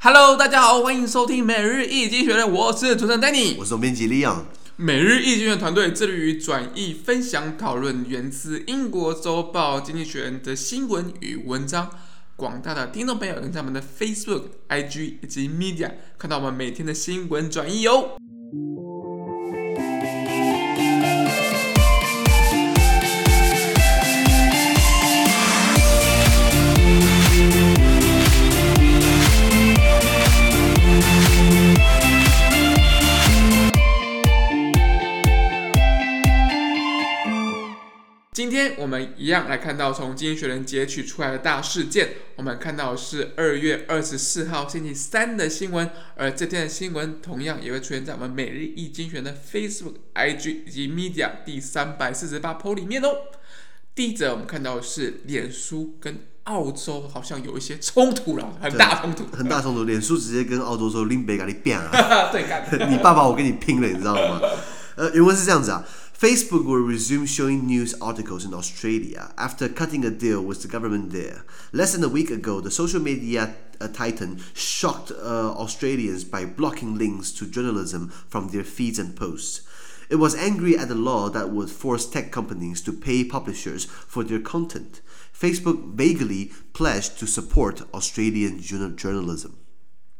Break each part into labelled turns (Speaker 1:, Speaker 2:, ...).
Speaker 1: Hello，大家好，欢迎收听每日易经济学院，我是主持人 Danny，
Speaker 2: 我是总编辑 Leon。
Speaker 1: 每日易经济学院团队致力于转译、分享、讨论源自英国周报《经济学人》的新闻与文章。广大的听众朋友能在我们的 Facebook、IG 以及 Media 看到我们每天的新闻转译哟。今天我们一样来看到从《经济学人》截取出来的大事件。我们看到是二月二十四号星期三的新闻，而这天的新闻同样也会出现在我们每日一经济学人的 Facebook、IG 以及 Media 第三百四十八 po 里面哦。第一则我们看到是脸书跟澳洲好像有一些冲突了，很大冲突，
Speaker 2: 很大冲突。脸书直接跟澳洲说：“林北跟你拼啊！”
Speaker 1: 对，
Speaker 2: 你爸爸我跟你拼了，你知道吗？呃，原文是这样子啊。Facebook will resume showing news articles in Australia after cutting a deal with the government there. Less than a week ago, the social media uh, titan shocked uh, Australians by blocking links to journalism from their feeds and posts. It was angry at the law that would force tech companies to pay publishers for their content. Facebook vaguely pledged to support Australian journalism.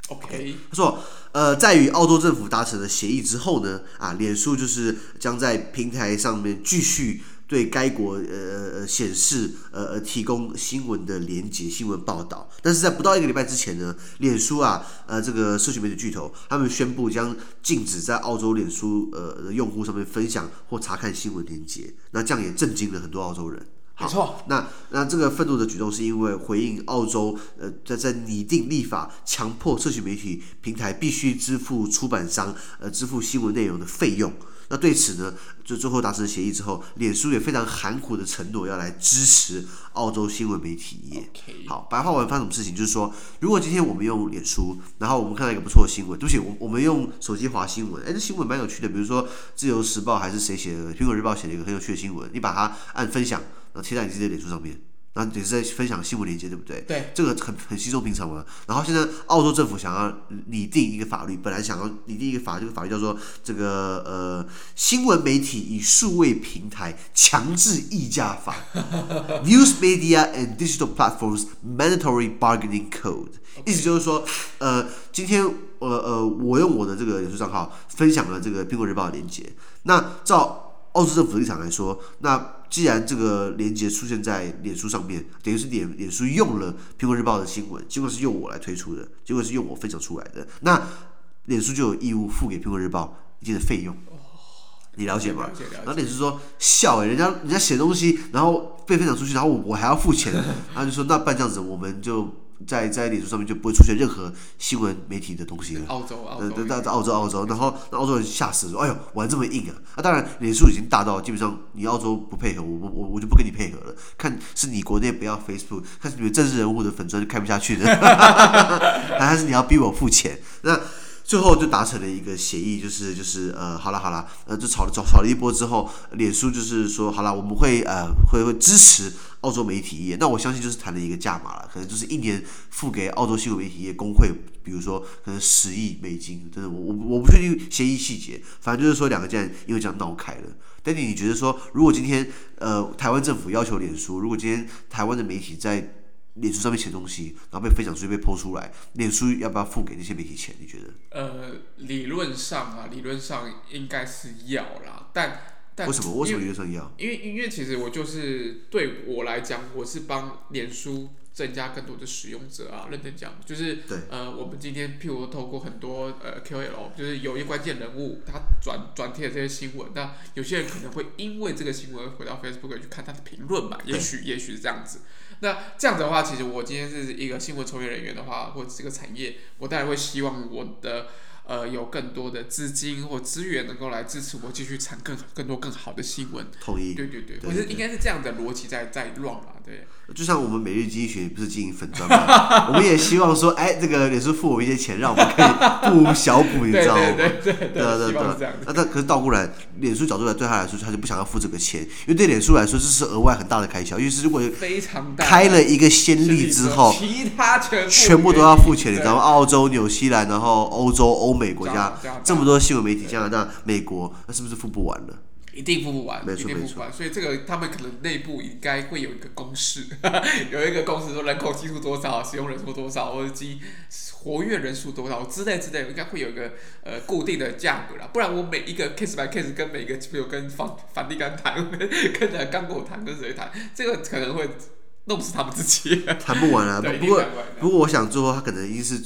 Speaker 1: OK，
Speaker 2: 他说，呃，在与澳洲政府达成了协议之后呢，啊，脸书就是将在平台上面继续对该国呃呃显示呃呃提供新闻的连接、新闻报道。但是在不到一个礼拜之前呢，脸书啊，呃，这个社群媒体巨头，他们宣布将禁止在澳洲脸书呃用户上面分享或查看新闻连接。那这样也震惊了很多澳洲人。
Speaker 1: 没错，
Speaker 2: 那那这个愤怒的举动是因为回应澳洲呃在在拟定立法，强迫社群媒体平台必须支付出版商呃支付新闻内容的费用。那对此呢，就最后达成协议之后，脸书也非常含糊的承诺要来支持澳洲新闻媒
Speaker 1: 体.
Speaker 2: 好，白话文发生什么事情？就是说，如果今天我们用脸书，然后我们看到一个不错的新闻，对不起，我我们用手机划新闻，哎，这新闻蛮有趣的，比如说《自由时报》还是谁写的，《苹果日报》写了一个很有趣的新闻，你把它按分享。贴在你自己的脸书上面，然后也是在分享新闻链接，对不对？
Speaker 1: 对，这
Speaker 2: 个很很稀松平常嘛。然后现在澳洲政府想要拟定一个法律，本来想要拟定一个法，这个法律叫做这个呃新闻媒体与数位平台强制议价法 （News Media and Digital Platforms Mandatory Bargaining Code）。意思就是说，呃，今天呃呃，我用我的这个脸书账号分享了这个苹果日报的链接，那照。澳洲政府的立场来说，那既然这个连接出现在脸书上面，等于是脸脸书用了苹果日报的新闻，结果是用我来推出的，结果是用我分享出来的，那脸书就有义务付给苹果日报一定的费用，你了解吗？
Speaker 1: 了解了解。
Speaker 2: 然后脸书说笑人家人家写东西，然后被分享出去，然后我我还要付钱，然后就说那办这样子，我们就。在在脸书上面就不会出现任何新闻媒体的东西了。
Speaker 1: 澳洲，澳洲，
Speaker 2: 那，在澳洲，澳洲，然后那澳洲人吓死了，说：“哎呦，玩这么硬啊！”那、啊、当然，脸书已经大到基本上你澳洲不配合，我我我我就不跟你配合了。看是你国内不要 Facebook，看是你们政治人物的粉专就开不下去的，还是你要逼我付钱？那。最后就达成了一个协议，就是就是呃，好了好了，呃，就吵了吵吵了一波之后，脸书就是说好了，我们会呃会会支持澳洲媒体业。那我相信就是谈了一个价码了，可能就是一年付给澳洲新闻媒体业工会，比如说可能十亿美金，真的我我我不确定协议细节，反正就是说两个竟然因为这样闹开了。但你觉得说，如果今天呃台湾政府要求脸书，如果今天台湾的媒体在脸书上面写东西，然后被分享出去被剖出来，脸书要不要付给那些媒体钱？你觉得？
Speaker 1: 呃，理论上啊，理论上应该是要啦，但但
Speaker 2: 为什么？为什么理论上要？
Speaker 1: 因为因为其实我就是对我来讲，我是帮脸书增加更多的使用者啊。认真讲，就是
Speaker 2: 对
Speaker 1: 呃，我们今天譬如透过很多呃 KOL，就是有一关键人物他转转贴这些新闻，那有些人可能会因为这个新闻回到 Facebook 去看他的评论嘛，也许也许是这样子。那这样子的话，其实我今天是一个新闻从业人员的话，或者这个产业，我当然会希望我的呃有更多的资金或资源能够来支持我继续产更更多更好的新闻。
Speaker 2: 同意。对对对，
Speaker 1: 我觉得应该是这样的逻辑在在乱啊。对，
Speaker 2: 就像我们每日经济学不是经营粉砖吗？我们也希望说，哎，这个脸书付我们一些钱，让我们可以不无小补，你知道吗？
Speaker 1: 对对对对
Speaker 2: 对对。那他可是倒过来，脸书角度来对他来说，他就不想要付这个钱，因为对脸书来说这是额外很大的开销。因为是如果
Speaker 1: 非常大
Speaker 2: 开了一个先例之后，
Speaker 1: 其他全
Speaker 2: 全部都要付钱，你知道吗？澳洲、纽西兰，然后欧洲、欧美国家这么多新闻媒体，加拿大、美国，那是不是付不完了？
Speaker 1: 一定付不完，一定付不完，所以这个他们可能内部应该会有一个公式，有一个公式说人口基数多少，使用人数多少，或者机活跃人数多少之类之类，应该会有一个呃固定的价格啦。不然我每一个 case by case 跟每一个朋友跟房梵蒂冈谈，跟跟刚跟我谈，跟谁谈，这个可能会弄死他们自己，
Speaker 2: 谈不完啊。不过不过我想最后他可能一定是。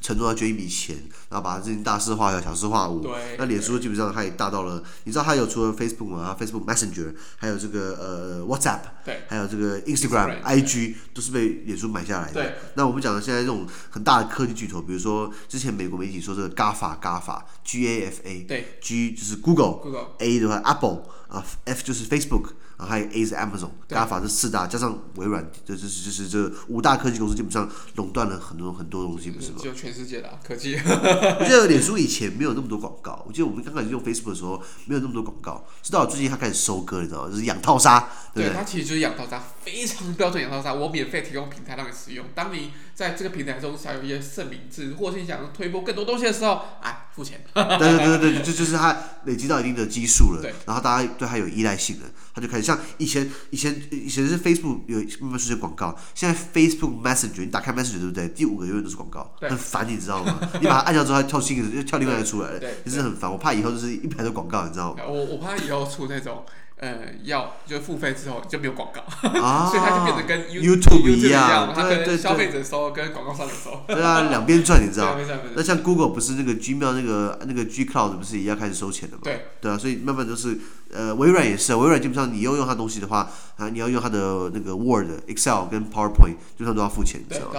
Speaker 2: 承诺要捐一笔钱，然后把这件大事化小，小事化无。那脸书基本上它也大到了，你知道它有除了 Facebook 嘛，Facebook Messenger，还有这个呃 WhatsApp，
Speaker 1: 对，
Speaker 2: 还有这个 Instagram、IG 都是被脸书买下来的。对。那我们讲的现在这种很大的科技巨头，比如说之前美国媒体说这个 GAFA，GAFA，G A F A，对，G 就是 Google，Google，A 的话 Apple，啊，F 就是 Facebook。还有 A 是 Amazon，GAFA 这四大加上微软，这就是就是这五大科技公司基本上垄断了很多很多东西，不是吗？
Speaker 1: 就全世界的科技。
Speaker 2: 我记得脸书以前没有那么多广告，我记得我们刚开始用 Facebook 的时候没有那么多广告，直到最近他开始收割，你知道吗？就是养套杀，对，
Speaker 1: 对他其实就是养套杀，非常标准养套杀。我免费提供平台让你使用，当你在这个平台中享有一些盛名字，或是你想推播更多东西的时候，哎，付钱。
Speaker 2: 对对对对对，就就是他累积到一定的基数了，对，然后大家对他有依赖性了，他就开始像以前以前以前是 Facebook 有慢慢出现广告，现在 Facebook Messenger 你打开 Messenger 对不对？第五个永远都是广告，很烦你知道吗？你把它按掉之后，它跳新的，又跳另外一个出来了，其实很烦。我怕以后就是一排的广告，你知道吗？
Speaker 1: 我我怕以后出那种。呃，要就付费之后就没有广告，啊、所以它就变成跟
Speaker 2: YouTube 一样，
Speaker 1: 它跟消费者收跟广告商的收。
Speaker 2: 对啊，两边赚，你知道？那像 Google 不是那个 Gmail 那个那个 G Cloud 不是也要开始收钱的吗？对，对啊，所以慢慢都是呃，微软也是，微软基本上你要用它东西的话，啊，你要用它的那个 Word、Excel 跟 PowerPoint，基本上都要付钱，你知道
Speaker 1: 吗？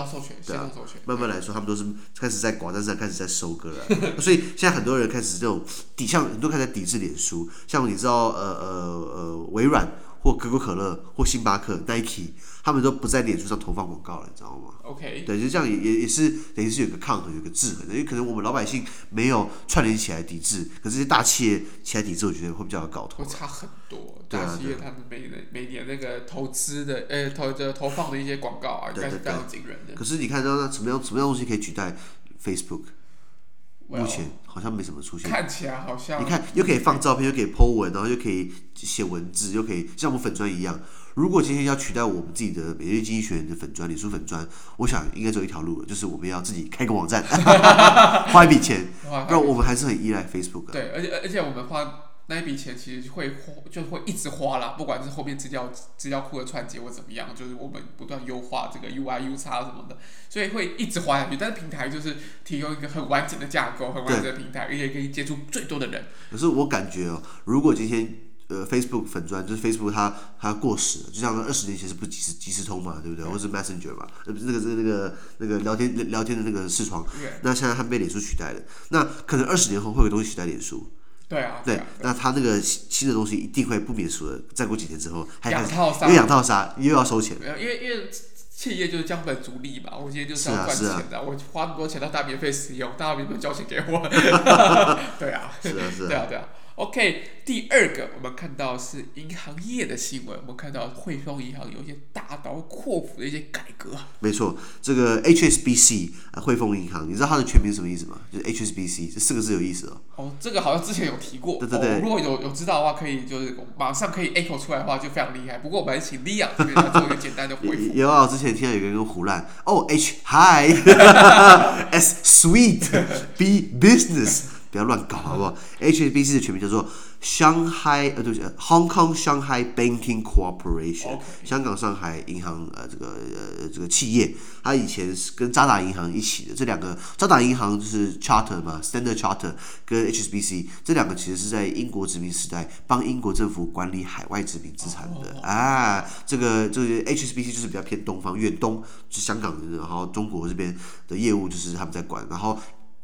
Speaker 1: 对啊，
Speaker 2: 慢慢来说，他们都是开始在广站上开始在收割了，所以现在很多人开始这种抵，像很多开始在抵制脸书，像你知道，呃呃呃，微软。或可口可乐，或星巴克、Nike，他们都不在脸书上投放广告了，你知道吗
Speaker 1: ？OK，
Speaker 2: 对，就这样也也也是等于是有个抗衡，有个制衡的，因为可能我们老百姓没有串联起来抵制，可是这些大企业起来抵制，我觉得会比较有搞头。
Speaker 1: 会差很多，大企业他们每年每年那个投资的，呃，投的投放的一些广告啊，应该是非常惊人的。
Speaker 2: 可是你看到那什么样什么样东西可以取代 Facebook？目前好像没什么出现，
Speaker 1: 看起来好像
Speaker 2: 你看又可以放照片，又可以 po 文，然后又可以写文字，又可以像我们粉砖一样。如果今天要取代我们自己的每日经济学人的粉砖、脸书粉砖，我想应该只有一条路了，就是我们要自己开个网站，花一笔钱，不然我们还是很依赖 Facebook。
Speaker 1: 对，而且而且我们花。那一笔钱其实会花，就会一直花啦，不管是后面资料资料库的串接或怎么样，就是我们不断优化这个 UI、UX 什么的，所以会一直花下去。但是平台就是提供一个很完整的架构，很完整的平台，而且可以接触最多的人。
Speaker 2: 可是我感觉哦，如果今天呃 Facebook 粉专就是 Facebook 它它过时了，就像二十年前是不是即时即时通嘛，对不对？或是 Messenger 嘛，呃，那个是那个那个聊天聊天的那个视窗，那现在它被脸书取代了，那可能二十年后会有东西取代脸书。
Speaker 1: 对啊，
Speaker 2: 对，那他那个新的东西一定会不免俗的。再过几天之后，
Speaker 1: 养套杀，
Speaker 2: 又养套杀，又要收钱。
Speaker 1: 没有因为因为企业就是降本逐利嘛，我今天就是要赚钱的，我花那么多钱让大家免费使用，大家免费交钱给我。对啊，是啊是啊，对啊对啊。OK，第二个我们看到是银行业的新闻，我们看到汇丰银行有一些大刀阔斧的一些改革。
Speaker 2: 没错，这个 HSBC 啊，汇丰银行，你知道它的全名是什么意思吗？就是 HSBC 这四个字有意思哦。
Speaker 1: 哦，这个好像之前有提过。
Speaker 2: 对对对，哦、
Speaker 1: 如果有有知道的话，可以就是马上可以 echo 出来的话，就非常厉害。不过我们请 Leon 这边来做一个简单的回复。
Speaker 2: 有啊，之前听到有个人胡乱哦，H Hi S Sweet B Business。不要乱搞，好不好？HSBC 的全名叫做 Shanghai 呃，对不起，Hong Kong Shanghai Banking Corporation，Okay. 香港上海银行呃，这个呃这个企业，它以前是跟渣打银行一起的。这两个渣打银行就是 Charter 嘛，Standard Charter 跟 HSBC 这两个其实是在英国殖民时代帮英国政府管理海外殖民资产的、oh. 啊。这个这个 HSBC 就是比较偏东方，远东就是香港人，然后中国这边的业务就是他们在管，然后。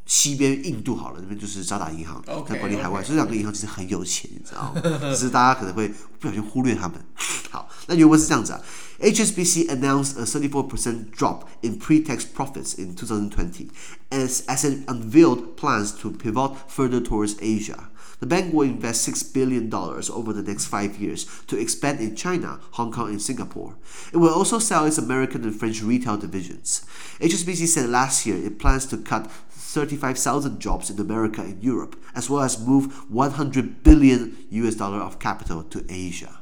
Speaker 2: 西边印度好了，那边就是渣打银行在管理海外，这两个银行其实很有钱，你知道吗？只是大家可能会不小心忽略他们。 好，那原文是这样子啊。HSBC announced a 34% drop in pre-tax profits in 2020 as, as it unveiled plans to pivot further towards Asia. The bank will invest $6 billion over the next five years to expand in China, Hong Kong, and Singapore. It will also sell its American and French retail divisions. HSBC said last year it plans to cut 35,000 jobs in America and Europe, as well as move 100 billion US dollar of capital to Asia.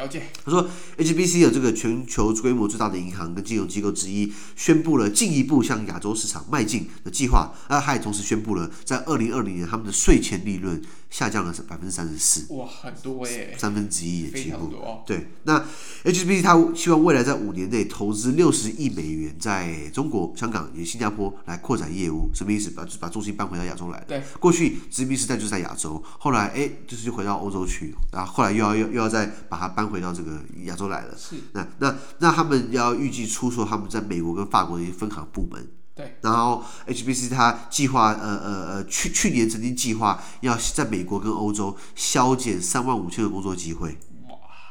Speaker 1: 了解。
Speaker 2: 他说，HSBC 有这个全球规模最大的银行跟金融机构之一，宣布了进一步向亚洲市场迈进的计划。那他也同时宣布了，在二零二零年他们的税前利润下降了百分之三十四。
Speaker 1: 哇，很多耶！
Speaker 2: 三分之一也几乎。
Speaker 1: 哦、
Speaker 2: 对，那 HSBC 他希望未来在五年内投资六十亿美元在中国、香港以及新加坡来扩展业务。什么意思？把把重心搬回到亚洲来。
Speaker 1: 对。
Speaker 2: 过去殖民时代就是在亚洲，后来哎，就是就回到欧洲去，然后后来又要又又要再把它搬回到这个亚洲来了。
Speaker 1: 是。
Speaker 2: 那那那他们要预计出售他们在美国跟法国的一些分行部门。
Speaker 1: 对。
Speaker 2: 然后 HSBC 它计划呃呃呃去去年曾经计划要在美国跟欧洲削减三万五千个工作机会，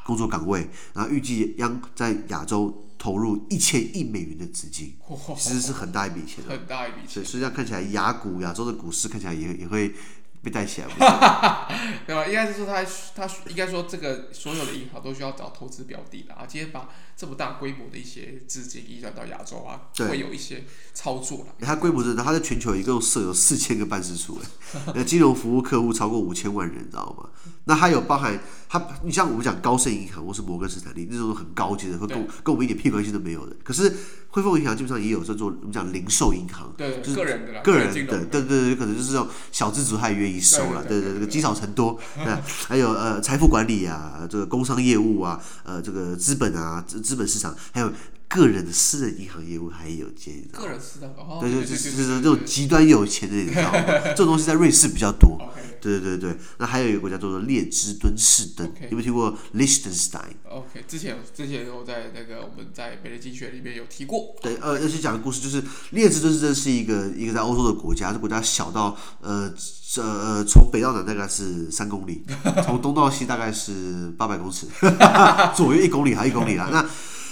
Speaker 2: 工作岗位，然后预计将在亚洲投入一千亿美元的资金，其实是很大一笔钱。
Speaker 1: 很大一笔钱。
Speaker 2: 所以这样看起来，亚股亚洲的股市看起来也也会。被带起来，
Speaker 1: 对吧？应该是说他他应该说这个所有的银行都需要找投资标的的啊。今天把这么大规模的一些资金移转到亚洲啊，会有一些操作了。
Speaker 2: 它规模真的，它在全球一共设有四千个办事处，那，金融服务客户超过五千万人，你知道吗？那还有包含它，你像我们讲高盛银行或是摩根士坦利那种很高级的，会跟跟我们一点屁关系都没有的。可是汇丰银行基本上也有这种我们讲零售银行，
Speaker 1: 对，
Speaker 2: 就是
Speaker 1: 个人的，
Speaker 2: 个人的，对对对，可能就是这种小资族他也愿意收了，对对，这个积少成多。那还有呃财富管理啊，这个工商业务啊，呃这个资本啊，资资本市场，还有个人的私人银行业务还有接，
Speaker 1: 个人私人哦，
Speaker 2: 对对，就是这种极端有钱的，你知道吗？这种东西在瑞士比较多。对对对对，那还有一个国家叫做列支敦士登.有没有听过 Liechtenstein？OK，
Speaker 1: 之前之前我在那个我们在美丽经济学里面有提过。
Speaker 2: 对，呃，而且讲的故事就是列支敦士登是一个一个在欧洲的国家，这国家小到呃这呃从北到南大概是三公里，从东到西大概是八百公尺，左右一公里还一公里啦。那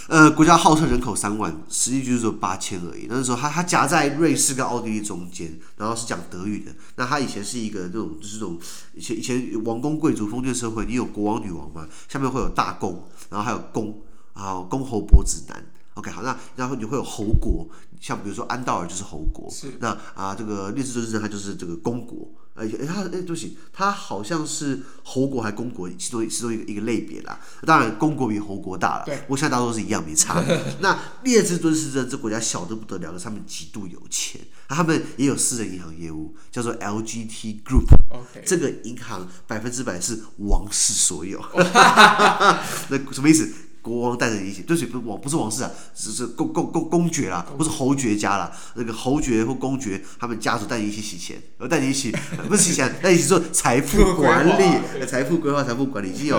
Speaker 2: 呃，国家号称人口三万，实际就是说八千而已。那时候，他他夹在瑞士跟奥地利中间，然后是讲德语的。那他以前是一个这种，就是这种以前以前王公贵族封建社会，你有国王女王嘛，下面会有大公，然后还有公，然后公侯伯子男。OK，好，那然后你会有侯国，像比如说安道尔就是侯国，
Speaker 1: 是那
Speaker 2: 啊这个列支敦士登它就是这个公国。哎，他哎，对不起，他好像是侯国还公国其中其中一个一个类别啦。当然，公国比侯国大了。对，不过现在大多都是一样，没差。那列支敦士登这国家小得不得了，他们极度有钱，他们也有私人银行业务，叫做 LGT Group。
Speaker 1: Okay.
Speaker 2: 这个银行百分之百是王室所有。那什么意思？国王带着你一起，对不起，不是王，不是王室啊，只是公公公公爵啦，不是侯爵家啦。那个侯爵或公爵，他们家族带你一起洗钱，然后带你一起，不是洗钱，带你一起做财富管理，财富规划、财富管理，已经有，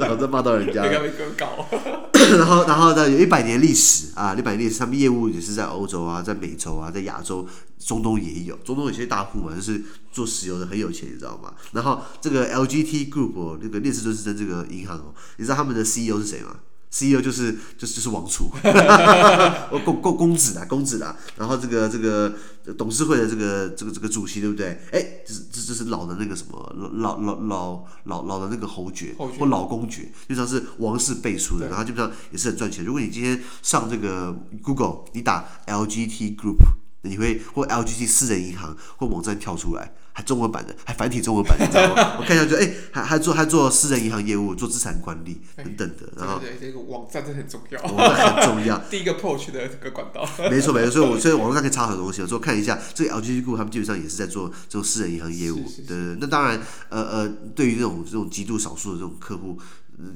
Speaker 2: 然后再骂到人家。然后，然后呢，有一百年历史啊，一百年历史，他们业务也是在欧洲啊，在美洲啊，在亚洲。中东也有，中东有些大户嘛，就是做石油的，很有钱，你知道吗？然后这个 LGT Group 哦，那个列支敦斯登这个银行哦，你知道他们的 CEO 是谁吗？CEO 就是就是就是王储，公公公子啊，公子啊。然后这个这个董事会的这个这个这个主席对不对？哎，这是这这是老的那个什么老老老老老的那个侯爵，侯爵或老公爵，就像是王室背书的，然后基本上也是很赚钱。如果你今天上这个 Google，你打 LGT Group。你会或 LGT 私人银行或网站跳出来，还中文版的，还繁体中文版的，你知道吗？我看一下就，就、欸、哎，还还做还做私人银行业务，做资产管理等等的。然
Speaker 1: 后对，这个网站真的很重要，
Speaker 2: 网站很重要。
Speaker 1: 第一个 approach 的这个管道。
Speaker 2: 没错没错，所以我 所以网络上可以查很多东西。我说看一下这个 LGG Group，他们基本上也是在做这种私人银行业务。是是是对，对对。那当然，呃呃，对于这种这种极度少数的这种客户。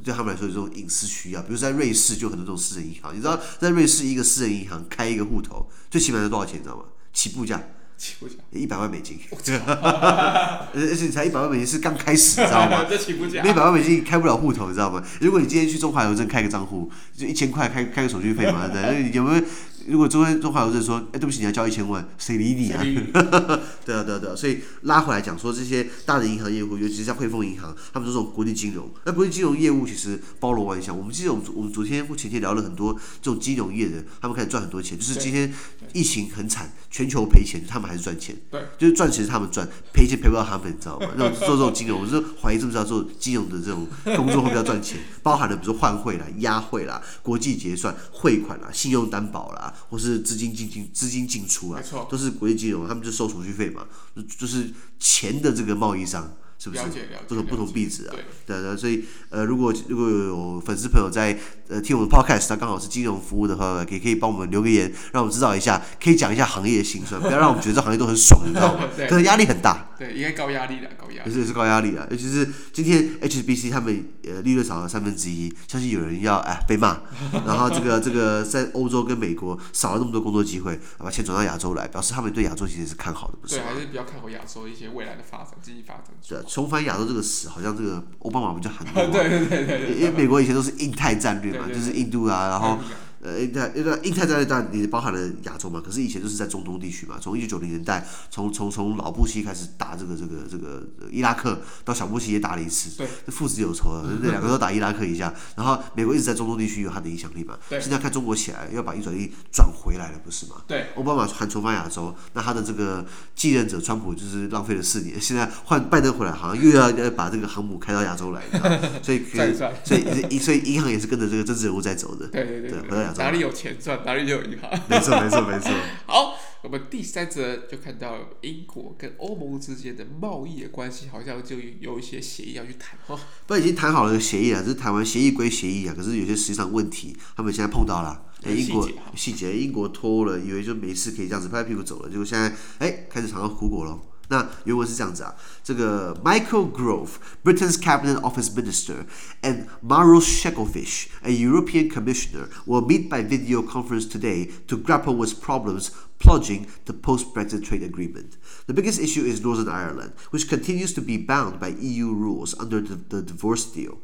Speaker 2: 对他们来说，有这种隐私需要，比如说在瑞士就很多这种私人银行。你知道，在瑞士一个私人银行开一个户头，最起码要多少钱？你知道吗？起步价，
Speaker 1: 起步价
Speaker 2: 一百万美金。而且才一百万美金是刚开始，你知道吗？
Speaker 1: 起步价，
Speaker 2: 一百万美金开不了户头，你知道吗？如果你今天去中华邮政开个账户，就一千块开开个手续费嘛？有没有如果中中华邮政说，哎，对不起，你要交一千万，谁理你啊？对啊，对啊，对啊。所以拉回来讲说，这些大的银行业务，尤其是像汇丰银行，他们做这种国际金融，那国际金融业务其实包罗万象。我们记得我们我们昨天或前天聊了很多这种金融业的，他们开始赚很多钱。就是今天疫情很惨，全球赔钱，他们还是赚钱。
Speaker 1: 对，
Speaker 2: 就是赚钱是他们赚，赔钱赔不到他们，你知道吗？那做这种金融，我就怀疑知不知道做金融的这种工作会比较赚钱，包含了比如说换汇啦、押汇啦、国际结算、汇款啦、信用担保啦，或是资金进进资金进出啊，都是国际金融，他们就收手续费嘛，就就是钱的这个贸易商。是不是这种不同壁纸啊？对对，所以呃，如果如果有粉丝朋友在呃听我们 podcast，他刚好是金融服务的话，可以可以帮我们留个言，让我们知道一下，可以讲一下行业的辛酸，不要让我们觉得这行业都很爽，你知道吗？对可能压力很大。
Speaker 1: 对，应该高压力的，高压力。
Speaker 2: 也是高压力的，尤其是今天 HSBC 他们呃利润少了三分之一，相信有人要哎被骂，然后这个这个在欧洲跟美国少了那么多工作机会，把钱转到亚洲来，表示他们对亚洲其实是看好的，不是？
Speaker 1: 对，还是比较看好亚洲一些未来的发展，经济发展。
Speaker 2: 对，重返亚洲这个词，好像这个奥巴马不就喊多。
Speaker 1: 对对对对。
Speaker 2: 因为美国以前都是印太战略嘛，就是印度啊，然后。呃，印太那个印太战略当然也包含了亚洲嘛，可是以前就是在中东地区嘛。从一九九零年代，从从从老布希开始打这个这个这个伊拉克，到小布希也打了一次，对，父子有仇啊，那两个都打伊拉克一下。然后美国一直在中东地区有它的影响力嘛。对。现在看中国起来，要把一转一转回来了，不是吗？对。奥巴马还重返亚洲，那他的这个继任者川普就是浪费了四年，现在换拜登回来，好像又要要把这个航母开到亚洲来，所以所以所以所以银行也是跟着这个政治人物在走的。对对对，对，回到亚洲。
Speaker 1: 哪里有钱赚，哪里就有银行。
Speaker 2: 没错，没错，没错。
Speaker 1: 好，我们第三则就看到英国跟欧盟之间的贸易的关系，好像就有一些协议要去谈哦。
Speaker 2: 不，已经谈好了协议了，只是谈完协议归协议啊，可是有些实际上问题，他们现在碰到了。哎，英国细节，英国脱了，以为就没事，可以这样子拍拍屁股走了，结果现在哎，开始尝到苦果喽。那原文是这样子啊，这个 Michael Gove, Britain's Cabinet Office Minister, and Maros Shevkovich, a European Commissioner, will meet by video conference today to grapple with problems plaguing the post-Brexit trade agreement. The biggest issue is Northern Ireland, which continues to be bound by EU rules under the, the divorce deal.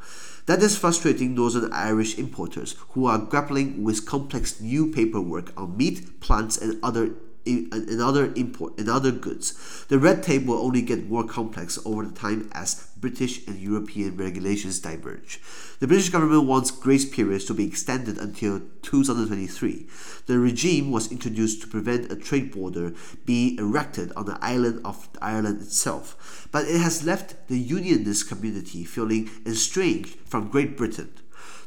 Speaker 2: That is frustrating Northern Irish importers who are grappling with complex new paperwork on meat, plants, and other and other import and other goods. The red tape will only get more complex over the time as British and European regulations diverge. The British government wants grace periods to be extended until 2023. The regime was introduced to prevent a trade border being erected on the island of Ireland itself, but it has left the unionist community feeling estranged from Great Britain.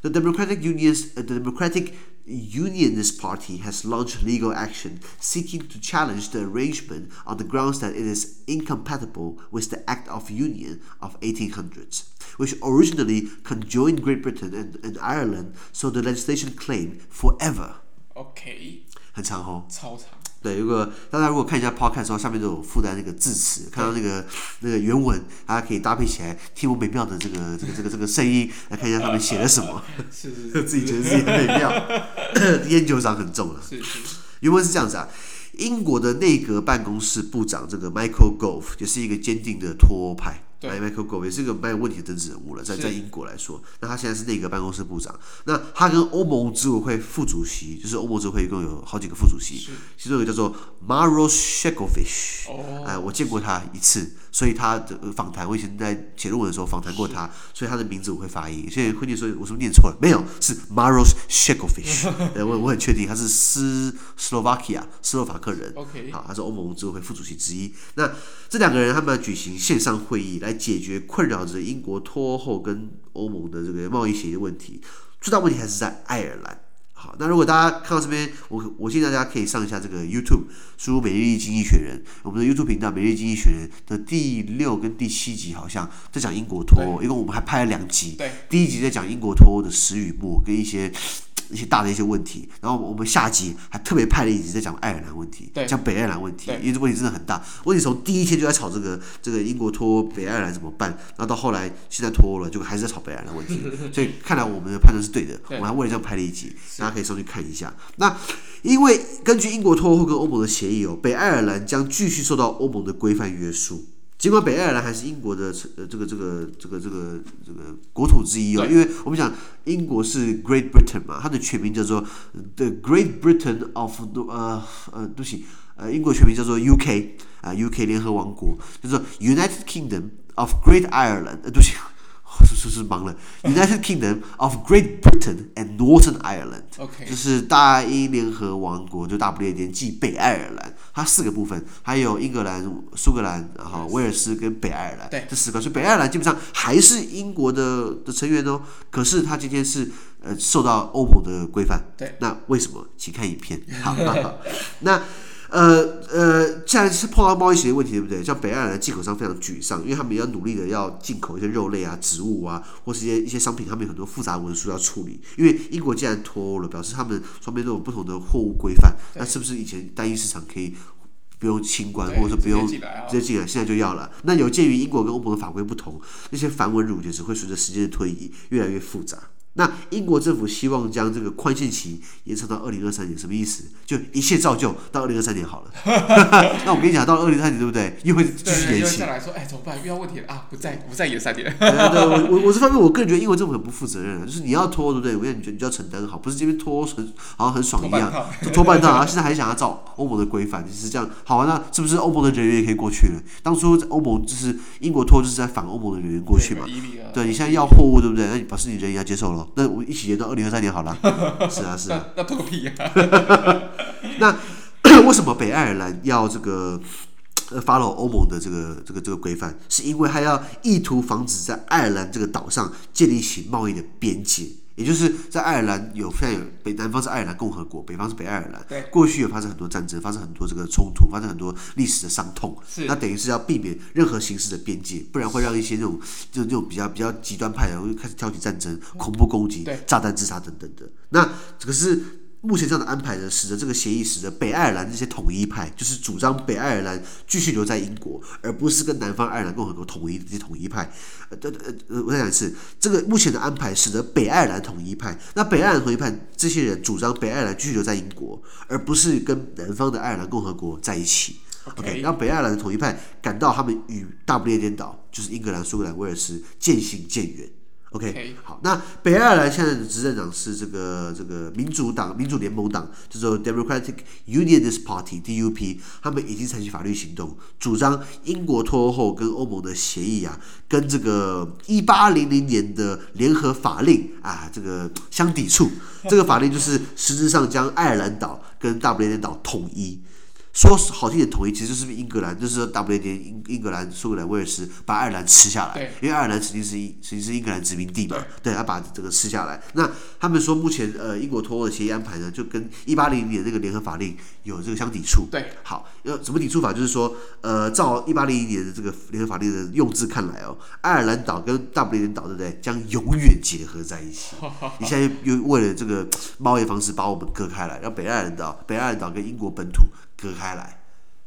Speaker 2: The Democratic Unions, uh, the Democratic Unionist Party has launched legal action seeking to challenge the arrangement on the grounds that it is incompatible with the Act of Union of 1800s, which originally conjoined Great Britain and, and Ireland, so the legislation claimed forever.
Speaker 1: Okay.
Speaker 2: 很长哦，
Speaker 1: 超长。
Speaker 2: 对，如果大家如果看一下 podcast 的时候，下面都有附带那个字词，看到那个那个原文，大家可以搭配起来听我美妙的这个这个这个这个声音，来看一下上面写了什么。是是是，自己觉得自己很美妙，烟酒嗓很重了。是是，原文是这样子啊，英国的内阁办公室部长这个 Michael Gove 也是一个坚定的脱欧派。Michael Gove 也是一个蛮有问题的政治人物了，在在英国来说，那他现在是内阁办公室部长，那他跟欧盟执委会副主席，就是欧盟执委会一共有好几个副主席，其中一个叫做 Maros Shevkovich，哎，我见过他一次，所以他的访谈，我以前在写论文的时候访谈过他，所以他的名字我会发音，现在会念说，我是不是念错了？没有，是 Maros Shevkovich，我我很确定他是斯斯洛伐克斯洛伐克人，OK，好，他是欧盟执委会副主席之一，那这两个人他们要举行线上会议来。来解决困扰着英国脱欧后跟欧盟的这个贸易协议问题，最大问题还是在爱尔兰。好，那如果大家看到这边，我我建议大家可以上一下这个 YouTube，输入《每日一经济学人》，我们的 YouTube 频道《每日经济学人》的第六跟第七集好像在讲英国脱欧，因为我们还拍了两集，第一集在讲英国脱欧的始与末跟一些。一些大的一些问题，然后我们下集还特别派了一集在讲爱尔兰问题，讲北爱尔兰问题，因为这问题真的很大。问题从第一天就在吵这个这个英国脱北爱尔兰怎么办，然后到后来现在脱欧了，就还是在吵北爱尔兰问题。所以看来我们的判断是对的，我们还为了这样拍了一集，大家可以上去看一下。那因为根据英国脱欧后跟欧盟的协议哦，北爱尔兰将继续受到欧盟的规范约束。尽管北爱尔兰还是英国的呃这个这个这个这个这个国土之一哦，因为我们讲英国是 Great Britain 嘛，它的全名叫做 The Great Britain of 呃呃对不起呃英国全名叫做 UK 啊、呃、UK 联合王国，叫做 United Kingdom of Great Ireland 呃对不起。是是是忙了，United Kingdom of Great Britain and Northern Ireland，OK，就是大英联合王国，就大不列颠暨北爱尔兰，它四个部分，还有英格兰、苏格兰，然后威尔斯跟北爱尔兰，对，这四个，所以北爱尔兰基本上还是英国的的成员哦。可是它今天是呃受到欧盟的规范，对，那为什么？请看影片。好，好，好，那。呃呃，现在是碰到贸易协议问题，对不对？像北爱尔兰进口商非常沮丧，因为他们要努力的要进口一些肉类啊、植物啊，或是一些一些商品，他们有很多复杂文书要处理。因为英国既然脱欧了，表示他们双边都有不同的货物规范，那是不是以前单一市场可以不用清关，或者说不用直接进来，现在就要了？那有鉴于英国跟欧盟的法规不同，那些繁文缛节只会随着时间的推移越来越复杂。那英国政府希望将这个宽限期延长到二零二三年，什么意思？就一切照旧，到二零二三年好了。那我跟你讲，到二零二三年对不对？又会继续延期。再来说，哎，怎么办？遇到问题了啊！不再不再延三年。对我我我这方面，我个人觉得英国政府很不负责任，就是你要拖，对不对？我跟你觉得你就要承担好，不是这边拖很好像很爽一样，就拖半套，然后现在还想要照欧盟的规范，就是这样。好啊，那是不是欧盟的人员也可以过去了？当初欧盟就是英国拖，就是在反欧盟的人员过去嘛。对，你现在要货物，对不对？那你表示你人也要接受了。那我们一起延到二零二三年好了。是啊，是啊。那拖个屁呀！那 为什么北爱尔兰要这个呃 follow 欧盟的这个这个这个规范？是因为他要意图防止在爱尔兰这个岛上建立起贸易的边界。也就是在爱尔兰有非常有北南方是爱尔兰共和国，北方是北爱尔兰。对，过去有发生很多战争，发生很多这个冲突，发生很多历史的伤痛。是，那等于是要避免任何形式的边界，不然会让一些那种就那种比较比较极端派的会开始挑起战争、恐怖攻击、炸弹自杀等等的。那可是。目前这样的安排呢，使得这个协议使得北爱尔兰这些统一派，就是主张北爱尔兰继续留在英国，而不是跟南方爱尔兰共和国统一的这些统一派。呃呃呃，我再讲一次，这个目前的安排使得北爱尔兰统一派，那北爱尔兰统一派这些人主张北爱尔兰继续留在英国，而不是跟南方的爱尔兰共和国在一起。OK，让北爱尔兰的统一派感到他们与大不列颠岛，就是英格兰、苏格兰、威尔斯渐行渐远。OK. 好，那北爱尔兰现在的执政党是这个这个民主党、民主联盟党，叫做 Democratic Unionist Party（DUP），他们已经采取法律行动，主张英国脱欧后跟欧盟的协议啊，跟这个一八零零年的联合法令啊，这个相抵触。这个法令就是实质上将爱尔兰岛跟大不列颠岛统一。说好听点统一，其实就是英格兰，就是大不列颠英英格兰、苏格兰、威尔士把爱尔兰吃下来，因为爱尔兰曾经是英，曾经是英格兰殖民地嘛，对，他把这个吃下来。那他们说，目前呃英国脱欧的协议安排呢，就跟一八零零年那个联合法令有这个相抵触。对，好，要怎么抵触法？就是说，呃，照一八零零年的这个联合法令的用字看来哦，爱尔兰岛跟大不列颠岛，对不对？将永远结合在一起。你现在又为了这个贸易方式把我们割开来，让北爱尔兰岛、北爱尔兰岛跟英国本土。割开来，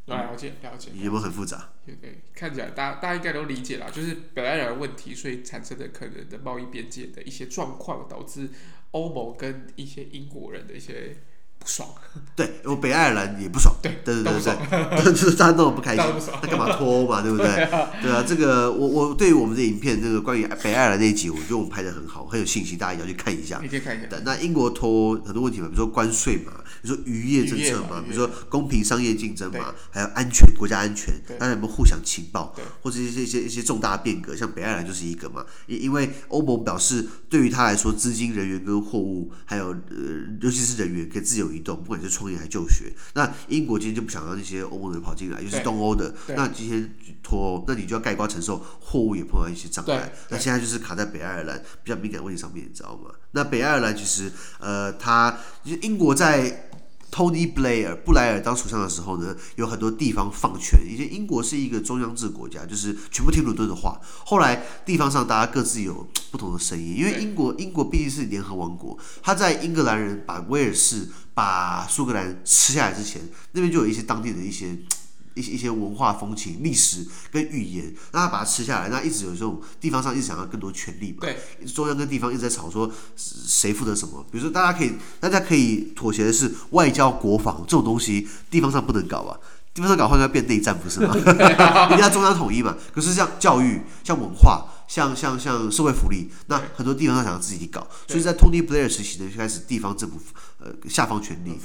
Speaker 1: 了解了解，
Speaker 2: 有没有很复杂？
Speaker 1: 对，看起来大家大家应该都理解了，就是北爱尔兰问题，所以产生的可能的贸易边界的一些状况，导致欧盟跟一些英国人的一些。不爽，
Speaker 2: 对，我北爱尔兰也不爽，对对对对对，就 是大家都不开心，那干嘛脱欧嘛，对不对？对啊，这个我我对于我们的影片，这个关于北爱尔兰那一集，我觉得我们拍的很好，很有信心，大家也要去看一下。
Speaker 1: 你可以看一下。
Speaker 2: 那英国脱欧很多问题嘛，比如说关税嘛，比如说渔业政策嘛，比如说公平商业竞争嘛，还有安全国家安全，大家有没有互相情报，或者一些一些一些重大变革，像北爱尔兰就是一个嘛，因因为欧盟表示，对于他来说，资金、人员跟货物，还有呃，尤其是人员，可以自由移动，不管是创业还是就学。那英国今天就不想让那些欧盟人跑进来，又是东欧的。那今天脱欧，那你就要盖棺承受货物也碰到一些障碍。那现在就是卡在北爱尔兰比较敏感问题上面，你知道吗？那北爱尔兰其实，呃，他英国在。Tony Blair 布莱尔当首相的时候呢，有很多地方放权，以前英国是一个中央制国家，就是全部听伦敦的话。后来地方上大家各自有不同的声音，因为英国英国毕竟是联合王国，他在英格兰人把威尔士、把苏格兰吃下来之前，那边就有一些当地的一些。一些一些文化风情、历史跟语言，让他把它吃下来，那一直有这种地方上一直想要更多权利嘛？对，中央跟地方一直在吵说谁负责什么。比如说，大家可以大家可以妥协的是外交、国防这种东西，地方上不能搞啊。地方上搞坏要变内战不是吗？一定要中央统一嘛。可是像教育、像文化。像像像社会福利，那很多地方他想要自己搞，所以在 Tony Blair 时期呢，就开始地方政府呃下放权力，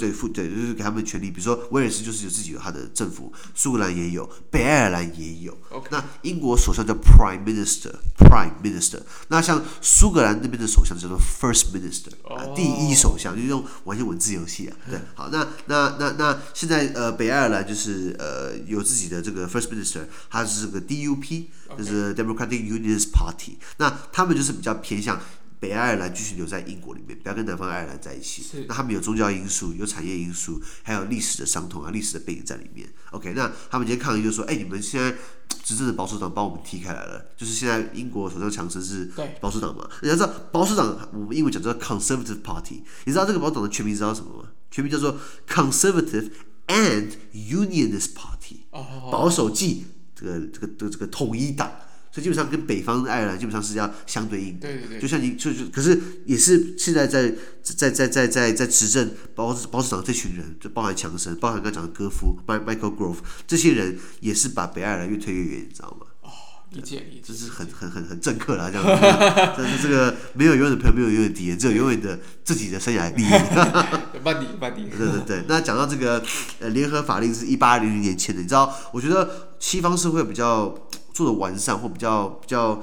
Speaker 2: 对赋对就是给他们权力。比如说威尔斯就是有自己有他的政府，苏格兰也有，北爱尔兰也有。那英国首相叫 Prime Minister，Prime Minister。那像苏格兰那边的首相叫做 First Minister，、oh. 第一首相，就是用玩些文字游戏啊。对，好，那那那那现在呃北爱尔兰就是呃有自己的这个 First Minister，他是这个 DUP。就是 Democratic Unionist Party，那他们就是比较偏向北爱尔兰继续留在英国里面，不要跟南方爱尔兰在一起。那他们有宗教因素，有产业因素，还有历史的伤痛啊，历史的背景在里面。OK，那他们今天抗议就说：“哎、欸，你们现在执政的保守党把我们踢开来了。”就是现在英国首相强生是保守党嘛？你要知道保守党，我们英文讲叫 Conservative Party。你知道这个保守党的全名知道什么吗？全名叫做 Conservative and Unionist Party，保守即。这个这个的这个统一党，所以基本上跟北方的爱尔兰基本上是要相对应的。对对对。就像你就就，可是也是现在在在在在在在执政保保守党这群人，就包含强生，包含刚才讲的戈夫，Michael Grove 这些人也是把北爱尔兰越推越远，你知道吗？哦，理解理解。这是很很很很政客啦，这样子。但是这个没有永远的朋友，没有永远的敌人，只有永远的自己的生涯利益。
Speaker 1: 慢点慢点。
Speaker 2: 对对对。那讲到这个呃联合法令是一八零零年签的，你知道？我觉得。西方社会比较做的完善，或比较比较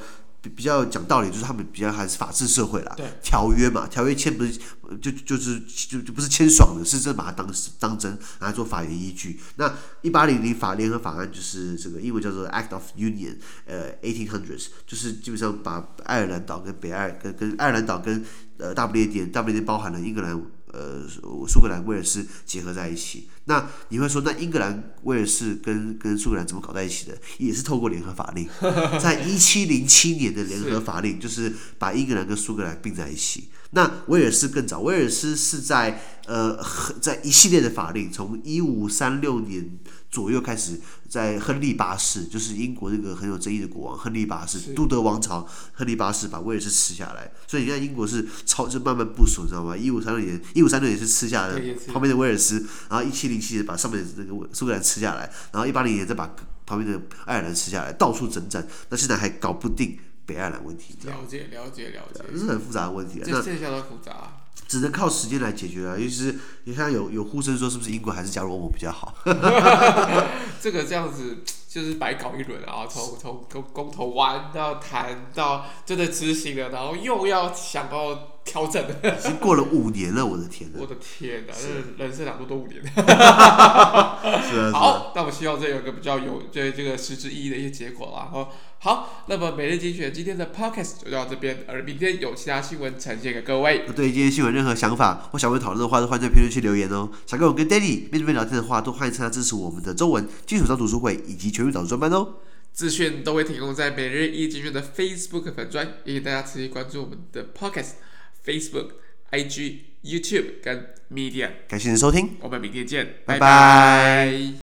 Speaker 2: 比比较讲道理，就是他们比较还是法治社会啦。对，条约嘛，条约签不是就就是就就不是签爽的，是真把它当当真，拿来做法源依据。那一八零零法联合法案就是这个英文叫做 Act of Union，呃，eighteen hundreds，就是基本上把爱尔兰岛跟北爱跟跟爱尔兰岛跟呃大不列颠，大不列颠包含了英格兰。呃，苏格兰、威尔士结合在一起。那你会说，那英格兰、威尔士跟跟苏格兰怎么搞在一起的？也是透过联合法令，在一七零七年的联合法令，就是把英格兰跟苏格兰并在一起。那威尔士更早，威尔士是在呃，在一系列的法令，从一五三六年左右开始，在亨利八世，就是英国那个很有争议的国王亨利八世，都德王朝，亨利八世把威尔士吃下来。所以你看，英国是超就慢慢部署，你知道吗？一五三六年，一五三六年是吃下了旁边的威尔士，然后一七零七年把上面的那个苏格兰吃下来，然后一八零年再把旁边的爱尔兰吃下来，到处征战，那现在还搞不定。北爱尔兰问题，
Speaker 1: 了解了解了解，
Speaker 2: 这是很复杂的问题啊。
Speaker 1: 这现象都复杂，
Speaker 2: 只能靠时间来解决啊。尤其是你看有有呼声说，是不是英国还是加入欧盟比较好？
Speaker 1: 这个这样子就是白搞一轮啊，从从从公投完到谈到真的执行了，然后又要想要。调整
Speaker 2: 已经过了五年了，我的天呐！
Speaker 1: 我的天呐，人生两度都五年。好，那我希望这有个比较有这这个实质意义的一些结果啦。好，好，那么每日精选今天的 podcast 就到这边，而明天有其他新闻呈现给各位。
Speaker 2: 对今天新闻任何想法或想问讨论的话，都欢迎在评论区留言哦。想跟我跟 Danny 面对面聊天的话，都欢迎参加支持我们的中文基础上读书会以及全民导读专班哦。
Speaker 1: 资讯都会提供在每日一精选的 Facebook 粉专，也请大家持续关注我们的 podcast。Facebook、IG、YouTube 跟 Media，
Speaker 2: 感谢您的收听，
Speaker 1: 我们明天见，
Speaker 2: 拜拜。
Speaker 1: 拜拜。